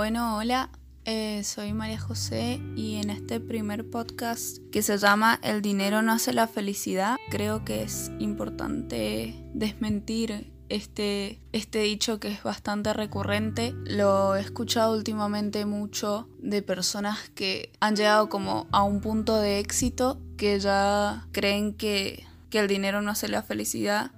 Bueno, hola, eh, soy María José y en este primer podcast que se llama El dinero no hace la felicidad, creo que es importante desmentir este, este dicho que es bastante recurrente. Lo he escuchado últimamente mucho de personas que han llegado como a un punto de éxito que ya creen que, que el dinero no hace la felicidad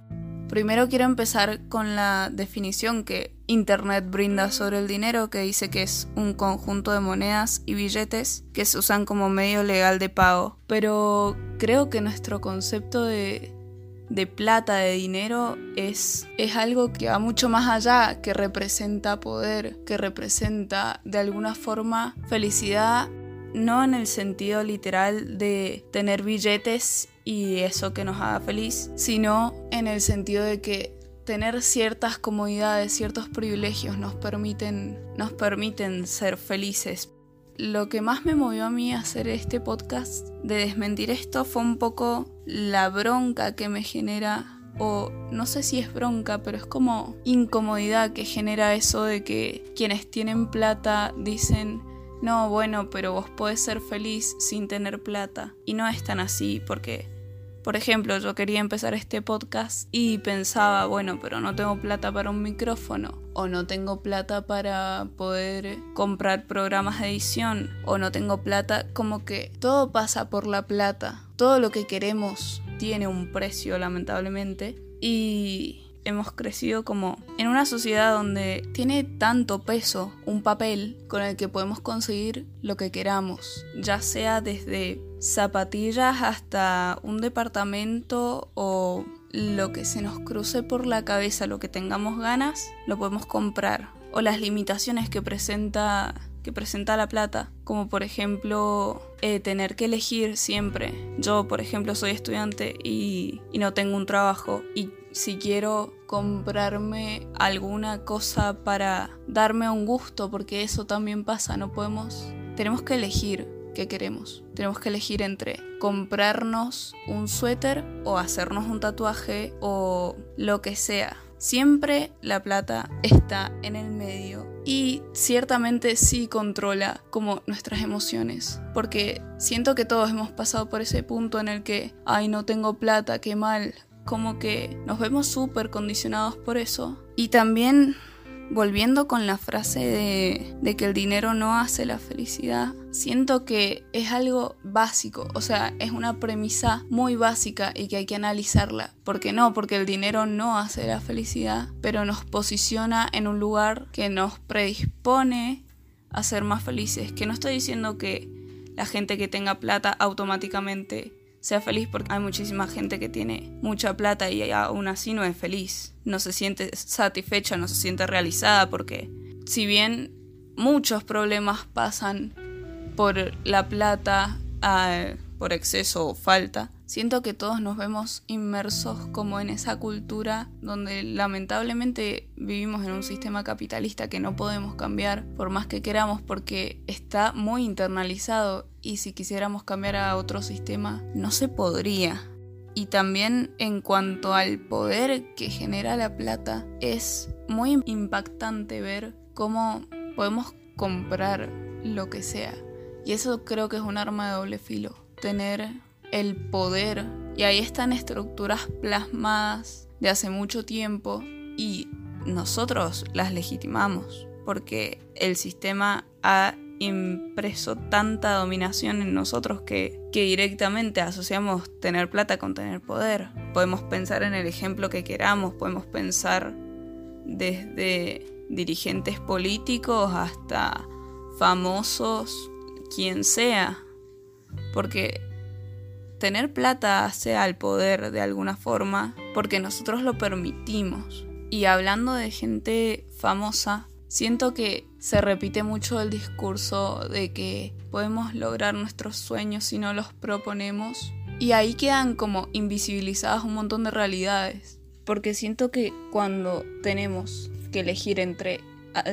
Primero quiero empezar con la definición que Internet brinda sobre el dinero, que dice que es un conjunto de monedas y billetes que se usan como medio legal de pago. Pero creo que nuestro concepto de, plata, de dinero, es, es algo que va mucho más allá, que representa poder, que representa de alguna forma felicidad no en el sentido literal de tener billetes y eso que nos haga feliz, sino en el sentido de que tener ciertas comodidades, ciertos privilegios nos permiten, nos permiten ser felices. Lo que más me movió a mí a hacer este podcast de desmentir esto fue un poco la bronca que me genera o no sé si es bronca, pero es como incomodidad que genera eso de que quienes tienen plata dicen no, bueno, pero vos podés ser feliz sin tener plata. Y no es tan así, porque, por ejemplo, yo quería empezar este podcast y pensaba, bueno, pero no tengo plata para un micrófono, o no tengo plata para poder comprar programas de edición, o no tengo plata, como que todo pasa por la plata. Todo lo que queremos tiene un precio, lamentablemente. Y hemos crecido como en una sociedad donde tiene tanto peso un papel con el que podemos conseguir lo que queramos, ya sea desde zapatillas hasta un departamento o lo que se nos cruce por la cabeza, lo que tengamos ganas, lo podemos comprar. O las limitaciones que presenta que presenta la plata, como por ejemplo eh, tener que elegir siempre. Yo, por ejemplo, soy estudiante y, y no tengo un trabajo y si quiero comprarme alguna cosa para darme un gusto, porque eso también pasa, no podemos, tenemos que elegir qué queremos. Tenemos que elegir entre comprarnos un suéter o hacernos un tatuaje o lo que sea. Siempre la plata está en el medio y ciertamente sí controla como nuestras emociones, porque siento que todos hemos pasado por ese punto en el que, ay, no tengo plata, qué mal, como que nos vemos súper condicionados por eso. Y también volviendo con la frase de, de, que el dinero no hace la felicidad, siento que es algo básico, o sea, es una premisa muy básica y que hay que analizarla. ¿Por qué no? Porque el dinero no hace la felicidad, pero nos posiciona en un lugar que nos predispone a ser más felices. Que no estoy diciendo que la gente que tenga plata automáticamente sea feliz porque hay muchísima gente que tiene mucha plata y aún así no es feliz. No se siente satisfecha, no se siente realizada porque si bien muchos problemas pasan por la plata, ah, por exceso o falta, Siento que todos nos vemos inmersos como en esa cultura donde lamentablemente vivimos en un sistema capitalista que no podemos cambiar por más que queramos porque está muy internalizado y si quisiéramos cambiar a otro sistema no se podría. Y también en cuanto al poder que genera la plata, es muy impactante ver cómo podemos comprar lo que sea. Y eso creo que es un arma de doble filo. Tener el poder. Y ahí están estructuras plasmadas de hace mucho tiempo y nosotros las legitimamos porque el sistema ha impreso tanta dominación en nosotros que, que, directamente asociamos tener plata con tener poder. Podemos pensar en el ejemplo que queramos, podemos pensar desde dirigentes políticos hasta famosos, quien sea, porque tener plata hace al poder de alguna forma porque nosotros lo permitimos. Y hablando de gente famosa, siento que se repite mucho el discurso de que podemos lograr nuestros sueños si no los proponemos. Y ahí quedan como invisibilizadas un montón de realidades. Porque siento que cuando tenemos que elegir entre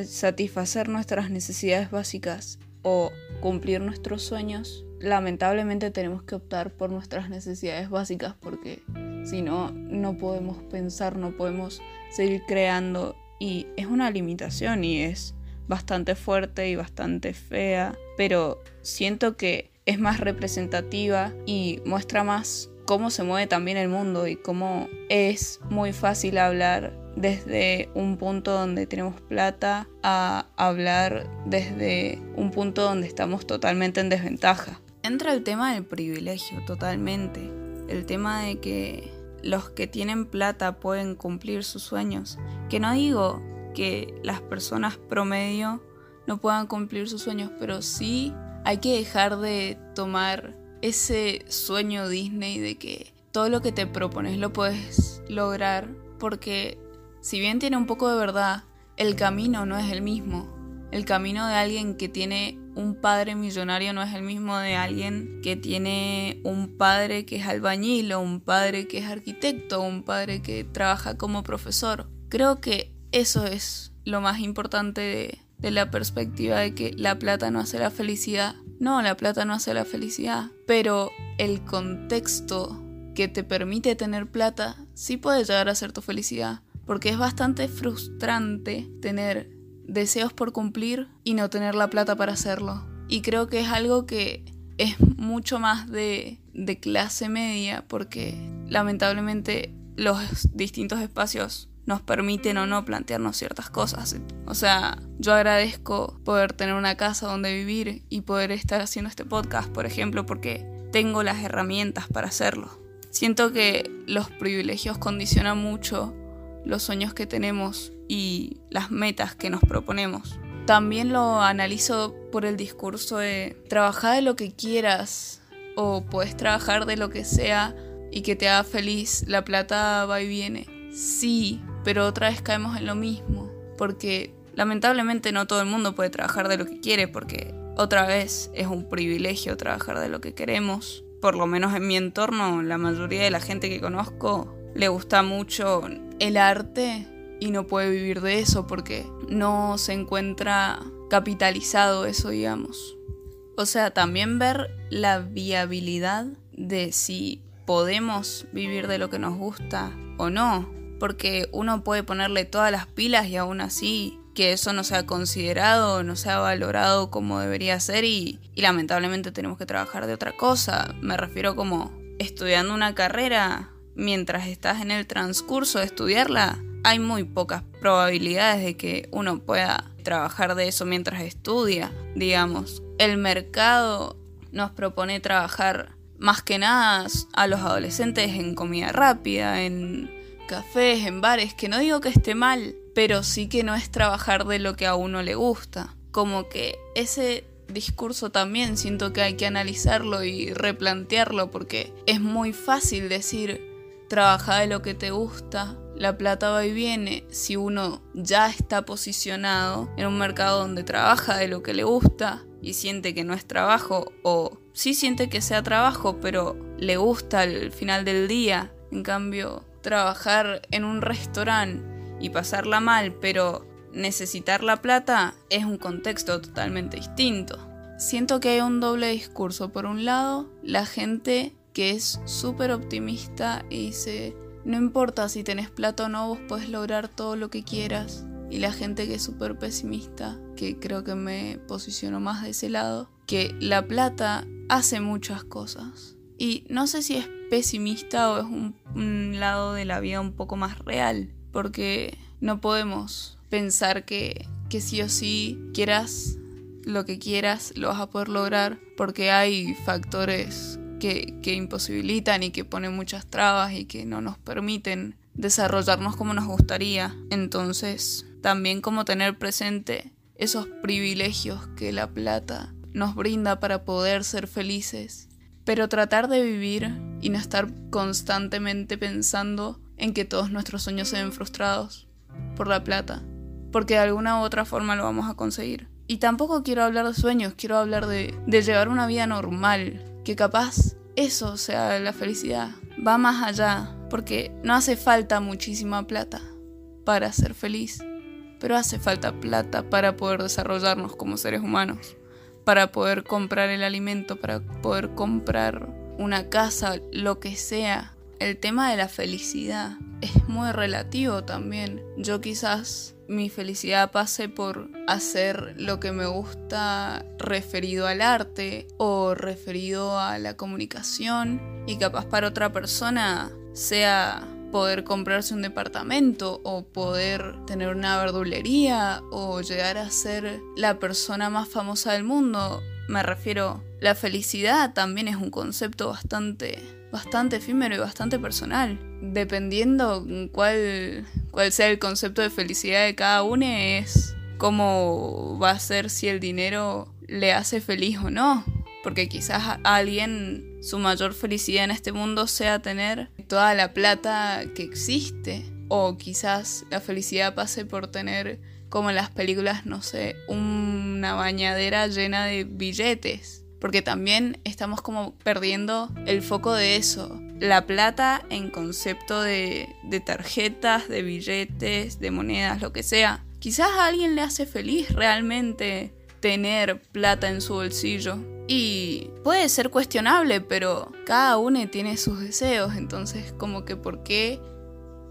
satisfacer nuestras necesidades básicas o cumplir nuestros sueños, lamentablemente tenemos que optar por nuestras necesidades básicas porque si no, no podemos pensar, no podemos seguir creando y es una limitación y es bastante fuerte y bastante fea, pero siento que es más representativa y muestra más cómo se mueve también el mundo y cómo es muy fácil hablar desde un punto donde tenemos plata a hablar desde un punto donde estamos totalmente en desventaja. Entra el tema del privilegio totalmente, el tema de que los que tienen plata pueden cumplir sus sueños, que no digo que las personas promedio no puedan cumplir sus sueños, pero sí hay que dejar de tomar ese sueño Disney de que todo lo que te propones lo puedes lograr, porque si bien tiene un poco de verdad, el camino no es el mismo. El camino de alguien que tiene un padre millonario no es el mismo de alguien que tiene un padre que es albañil o un padre que es arquitecto o un padre que trabaja como profesor. Creo que eso es lo más importante de, de la perspectiva de que la plata no hace la felicidad. No, la plata no hace la felicidad, pero el contexto que te permite tener plata sí puede llegar a ser tu felicidad, porque es bastante frustrante tener deseos por cumplir y no tener la plata para hacerlo. Y creo que es algo que es mucho más de, de clase media, porque lamentablemente los distintos espacios nos permiten o no plantearnos ciertas cosas. O sea, yo agradezco poder tener una casa donde vivir y poder estar haciendo este podcast, por ejemplo, porque tengo las herramientas para hacerlo. Siento que los privilegios condicionan mucho los sueños que tenemos y las metas que nos proponemos. También lo analizo por el discurso de trabajar de lo que quieras o puedes trabajar de lo que sea y que te haga feliz, la plata va y viene. Sí, pero otra vez caemos en lo mismo, porque lamentablemente no todo el mundo puede trabajar de lo que quiere, porque otra vez es un privilegio trabajar de lo que queremos. Por lo menos en mi entorno, la mayoría de la gente que conozco le gusta mucho el arte y no puede vivir de eso porque no se encuentra capitalizado eso, digamos. O sea, también ver la viabilidad de si podemos vivir de lo que nos gusta o no porque uno puede ponerle todas las pilas y aún así que eso no sea considerado, no sea valorado como debería ser y, lamentablemente tenemos que trabajar de otra cosa. Me refiero como estudiando una carrera mientras estás en el transcurso de estudiarla, hay muy pocas probabilidades de que uno pueda trabajar de eso mientras estudia, digamos. El mercado nos propone trabajar más que nada a los adolescentes en comida rápida, en cafés, en bares, que no digo que esté mal, pero sí que no es trabajar de lo que a uno le gusta. Como que ese discurso también siento que hay que analizarlo y replantearlo porque es muy fácil decir trabaja de lo que te gusta, la plata va y viene si uno ya está posicionado en un mercado donde trabaja de lo que le gusta y siente que no es trabajo o sí siente que sea trabajo pero le gusta al final del día. En cambio, trabajar en un restaurante y pasarla mal, pero necesitar la plata es un contexto totalmente distinto. Siento que hay un doble discurso. Por un lado, la gente que es súper optimista y dice, no importa si tenés plata o no, vos podés lograr todo lo que quieras. Y la gente que es súper pesimista, que creo que me posiciono más de ese lado, que la plata hace muchas cosas. Y no sé si es pesimista o es un, lado de la vida un poco más real, porque no podemos pensar que, que sí o sí quieras lo que quieras lo vas a poder lograr, porque hay factores que, imposibilitan y que ponen muchas trabas y que no nos permiten desarrollarnos como nos gustaría. Entonces, también como tener presente esos privilegios que la plata nos brinda para poder ser felices pero tratar de vivir y no estar constantemente pensando en que todos nuestros sueños se ven frustrados por la plata, porque de alguna u otra forma lo vamos a conseguir. Y tampoco quiero hablar de sueños, quiero hablar de llevar una vida normal, que capaz eso sea la felicidad. Va más allá, porque no hace falta muchísima plata para ser feliz, pero hace falta plata para poder desarrollarnos como seres humanos para poder comprar el alimento, para poder comprar una casa, lo que sea. El tema de la felicidad es muy relativo también. Yo quizás mi felicidad pase por hacer lo que me gusta referido al arte o referido a la comunicación y capaz para otra persona sea poder comprarse un departamento o poder tener una verdulería o llegar a ser la persona más famosa del mundo. Me refiero, la felicidad también es un concepto bastante, bastante efímero y bastante personal. Dependiendo cuál, cuál sea el concepto de felicidad de cada uno, es cómo va a ser si el dinero le hace feliz o no. Porque quizás a alguien su mayor felicidad en este mundo sea tener toda la plata que existe. O quizás la felicidad pase por tener, como en las películas, no sé, una bañadera llena de billetes. Porque también estamos como perdiendo el foco de eso. La plata en concepto de, de tarjetas, de billetes, de monedas, lo que sea. Quizás a alguien le hace feliz realmente tener plata en su bolsillo. Y puede ser cuestionable, pero cada uno tiene sus deseos, entonces como que por qué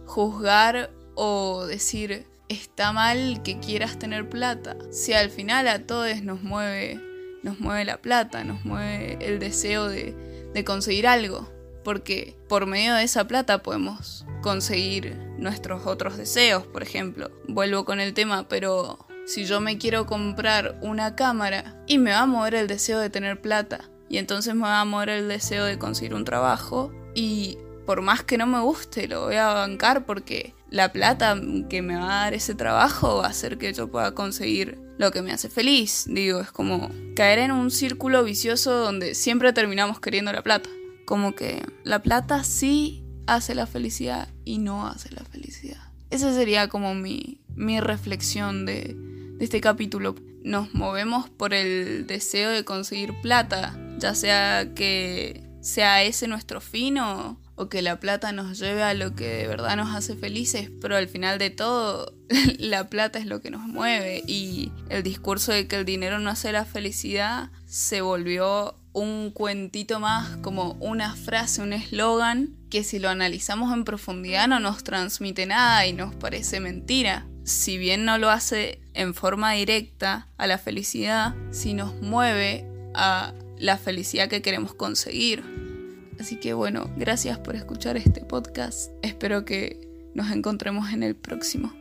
juzgar o decir está mal que quieras tener plata, si al final a todos nos mueve, nos mueve la plata, nos mueve el deseo de, de conseguir algo, porque por medio de esa plata podemos conseguir nuestros otros deseos, por ejemplo. Vuelvo con el tema, pero si yo me quiero comprar una cámara y me va a mover el deseo de tener plata y entonces me va a mover el deseo de conseguir un trabajo y por más que no me guste lo voy a bancar porque la plata que me va a dar ese trabajo va a hacer que yo pueda conseguir lo que me hace feliz. Digo, es como caer en un círculo vicioso donde siempre terminamos queriendo la plata. Como que la plata sí hace la felicidad y no hace la felicidad. Esa sería como mi, mi reflexión de, de este capítulo. Nos movemos por el deseo de conseguir plata, ya sea que sea ese nuestro fin o, que la plata nos lleve a lo que de verdad nos hace felices, pero al final de todo la plata es lo que nos mueve y el discurso de que el dinero no hace la felicidad se volvió un cuentito más, como una frase, un eslogan que si lo analizamos en profundidad no nos transmite nada y nos parece mentira si bien no lo hace en forma directa a la felicidad, si nos mueve a la felicidad que queremos conseguir. Así que bueno, gracias por escuchar este podcast. Espero que nos encontremos en el próximo.